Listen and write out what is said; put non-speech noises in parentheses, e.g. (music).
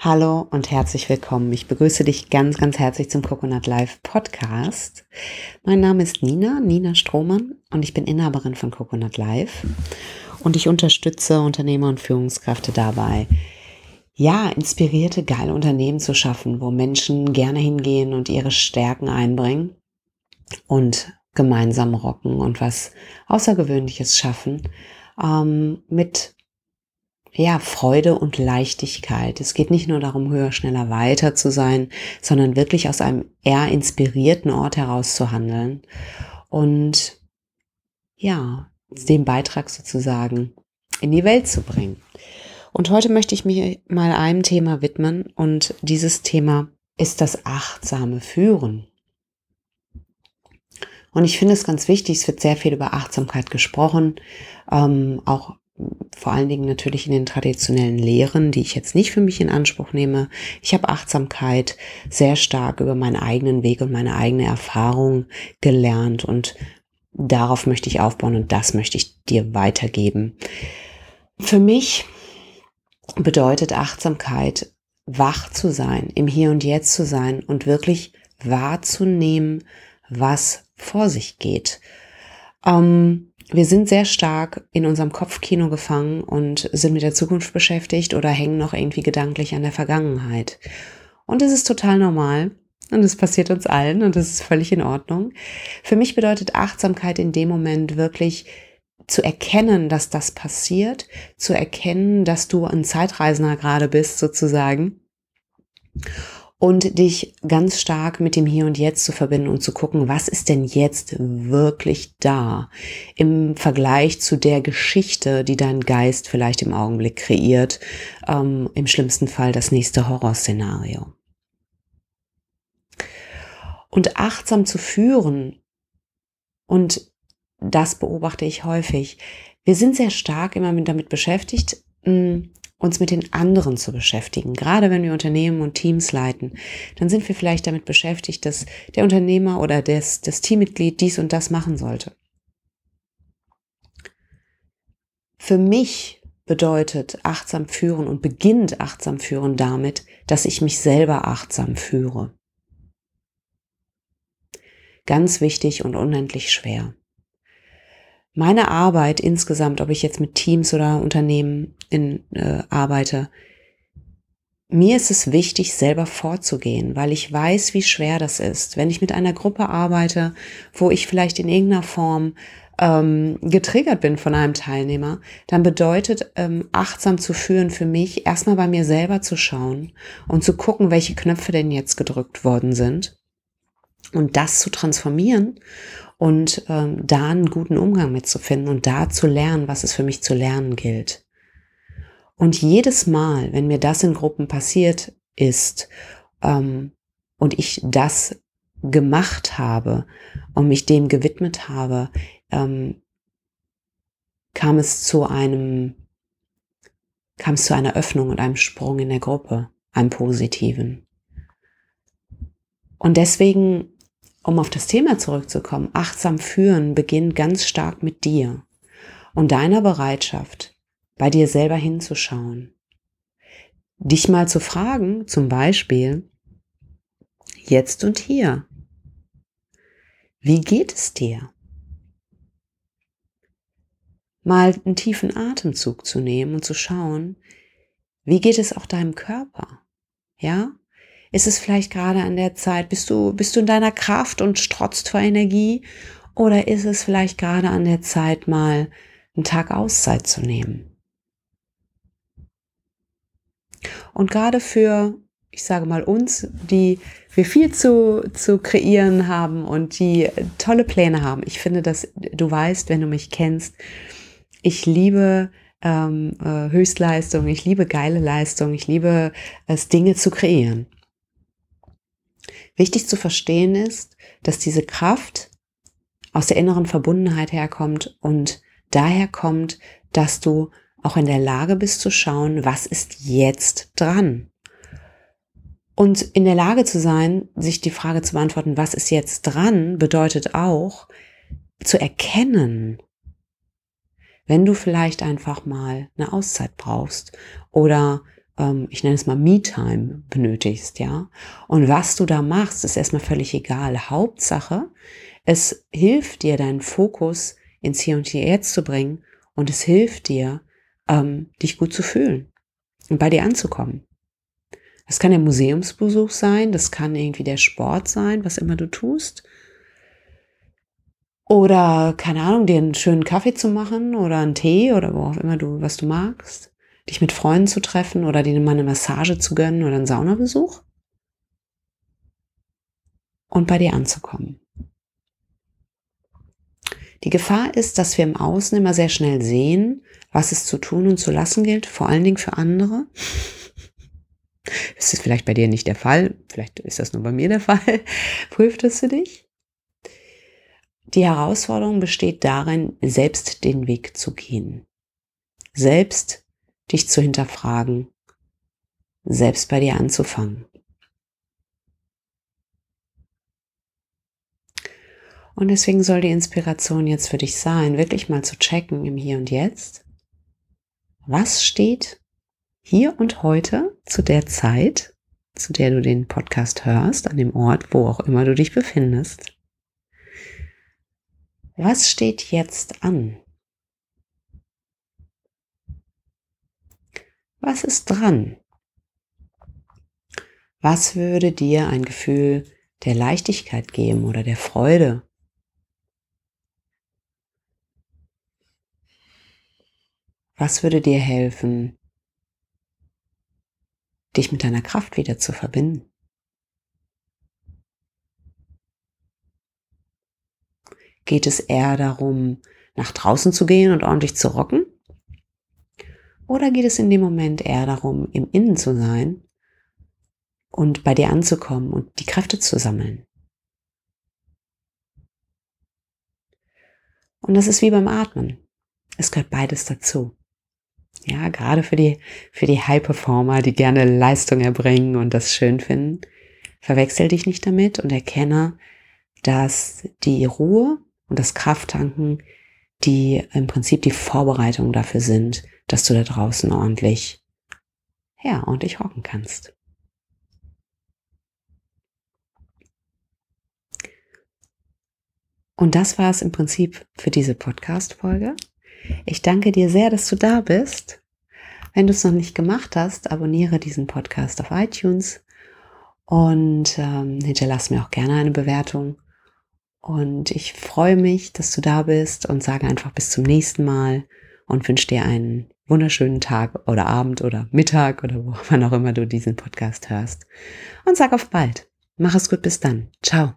Hallo und herzlich willkommen. Ich begrüße dich ganz, ganz herzlich zum Coconut Live Podcast. Mein Name ist Nina, Nina Strohmann und ich bin Inhaberin von Coconut Live und ich unterstütze Unternehmer und Führungskräfte dabei, ja, inspirierte, geile Unternehmen zu schaffen, wo Menschen gerne hingehen und ihre Stärken einbringen und gemeinsam rocken und was Außergewöhnliches schaffen ähm, mit ja, Freude und Leichtigkeit. Es geht nicht nur darum, höher, schneller, weiter zu sein, sondern wirklich aus einem eher inspirierten Ort heraus zu handeln und ja, den Beitrag sozusagen in die Welt zu bringen. Und heute möchte ich mich mal einem Thema widmen und dieses Thema ist das achtsame Führen. Und ich finde es ganz wichtig, es wird sehr viel über Achtsamkeit gesprochen, ähm, auch vor allen Dingen natürlich in den traditionellen Lehren, die ich jetzt nicht für mich in Anspruch nehme. Ich habe Achtsamkeit sehr stark über meinen eigenen Weg und meine eigene Erfahrung gelernt und darauf möchte ich aufbauen und das möchte ich dir weitergeben. Für mich bedeutet Achtsamkeit, wach zu sein, im Hier und Jetzt zu sein und wirklich wahrzunehmen, was vor sich geht. Ähm, wir sind sehr stark in unserem Kopfkino gefangen und sind mit der Zukunft beschäftigt oder hängen noch irgendwie gedanklich an der Vergangenheit. Und es ist total normal und es passiert uns allen und es ist völlig in Ordnung. Für mich bedeutet Achtsamkeit in dem Moment wirklich zu erkennen, dass das passiert, zu erkennen, dass du ein Zeitreisender gerade bist sozusagen und dich ganz stark mit dem Hier und Jetzt zu verbinden und zu gucken, was ist denn jetzt wirklich da im Vergleich zu der Geschichte, die dein Geist vielleicht im Augenblick kreiert, ähm, im schlimmsten Fall das nächste Horrorszenario. Und achtsam zu führen, und das beobachte ich häufig, wir sind sehr stark immer damit beschäftigt, uns mit den anderen zu beschäftigen. Gerade wenn wir Unternehmen und Teams leiten, dann sind wir vielleicht damit beschäftigt, dass der Unternehmer oder das, das Teammitglied dies und das machen sollte. Für mich bedeutet achtsam führen und beginnt achtsam führen damit, dass ich mich selber achtsam führe. Ganz wichtig und unendlich schwer meine Arbeit insgesamt, ob ich jetzt mit Teams oder Unternehmen in, äh, arbeite, mir ist es wichtig, selber vorzugehen, weil ich weiß, wie schwer das ist. Wenn ich mit einer Gruppe arbeite, wo ich vielleicht in irgendeiner Form ähm, getriggert bin von einem Teilnehmer, dann bedeutet ähm, achtsam zu führen für mich, erstmal bei mir selber zu schauen und zu gucken, welche Knöpfe denn jetzt gedrückt worden sind und das zu transformieren und ähm, da einen guten Umgang mitzufinden und da zu lernen, was es für mich zu lernen gilt. Und jedes Mal, wenn mir das in Gruppen passiert ist ähm, und ich das gemacht habe und mich dem gewidmet habe, ähm, kam es zu einem, kam es zu einer Öffnung und einem Sprung in der Gruppe, einem positiven. Und deswegen um auf das Thema zurückzukommen, achtsam führen beginnt ganz stark mit dir und deiner Bereitschaft, bei dir selber hinzuschauen. Dich mal zu fragen, zum Beispiel, jetzt und hier, wie geht es dir? Mal einen tiefen Atemzug zu nehmen und zu schauen, wie geht es auch deinem Körper? Ja? Ist es vielleicht gerade an der Zeit, bist du, bist du in deiner Kraft und strotzt vor Energie? Oder ist es vielleicht gerade an der Zeit, mal einen Tag Auszeit zu nehmen? Und gerade für, ich sage mal uns, die wir viel zu, zu kreieren haben und die tolle Pläne haben. Ich finde, dass du weißt, wenn du mich kennst, ich liebe ähm, äh, Höchstleistung, ich liebe geile Leistung, ich liebe es, Dinge zu kreieren. Wichtig zu verstehen ist, dass diese Kraft aus der inneren Verbundenheit herkommt und daher kommt, dass du auch in der Lage bist zu schauen, was ist jetzt dran. Und in der Lage zu sein, sich die Frage zu beantworten, was ist jetzt dran, bedeutet auch zu erkennen, wenn du vielleicht einfach mal eine Auszeit brauchst oder ich nenne es mal Me-Time benötigst, ja. Und was du da machst, ist erstmal völlig egal. Hauptsache, es hilft dir, deinen Fokus ins Hier und Jetzt zu bringen und es hilft dir, ähm, dich gut zu fühlen und bei dir anzukommen. Das kann der Museumsbesuch sein, das kann irgendwie der Sport sein, was immer du tust. Oder, keine Ahnung, dir einen schönen Kaffee zu machen oder einen Tee oder wo auch immer du, was du magst. Dich mit Freunden zu treffen oder dir mal eine Massage zu gönnen oder einen Saunabesuch. Und bei dir anzukommen. Die Gefahr ist, dass wir im Außen immer sehr schnell sehen, was es zu tun und zu lassen gilt, vor allen Dingen für andere. Das ist vielleicht bei dir nicht der Fall, vielleicht ist das nur bei mir der Fall. (laughs) Prüft es für dich. Die Herausforderung besteht darin, selbst den Weg zu gehen, selbst dich zu hinterfragen, selbst bei dir anzufangen. Und deswegen soll die Inspiration jetzt für dich sein, wirklich mal zu checken im Hier und Jetzt. Was steht hier und heute zu der Zeit, zu der du den Podcast hörst, an dem Ort, wo auch immer du dich befindest? Was steht jetzt an? Was ist dran? Was würde dir ein Gefühl der Leichtigkeit geben oder der Freude? Was würde dir helfen, dich mit deiner Kraft wieder zu verbinden? Geht es eher darum, nach draußen zu gehen und ordentlich zu rocken? Oder geht es in dem Moment eher darum, im Innen zu sein und bei dir anzukommen und die Kräfte zu sammeln? Und das ist wie beim Atmen. Es gehört beides dazu. Ja, gerade für die, für die High Performer, die gerne Leistung erbringen und das schön finden. Verwechsel dich nicht damit und erkenne, dass die Ruhe und das Krafttanken, die im Prinzip die Vorbereitung dafür sind, dass du da draußen ordentlich, ja, ordentlich rocken kannst. Und das war es im Prinzip für diese Podcast-Folge. Ich danke dir sehr, dass du da bist. Wenn du es noch nicht gemacht hast, abonniere diesen Podcast auf iTunes und ähm, hinterlass mir auch gerne eine Bewertung. Und ich freue mich, dass du da bist und sage einfach bis zum nächsten Mal und wünsche dir einen wunderschönen Tag oder Abend oder Mittag oder wo (laughs) auch immer du diesen Podcast hörst. Und sag auf bald. Mach es gut bis dann. Ciao.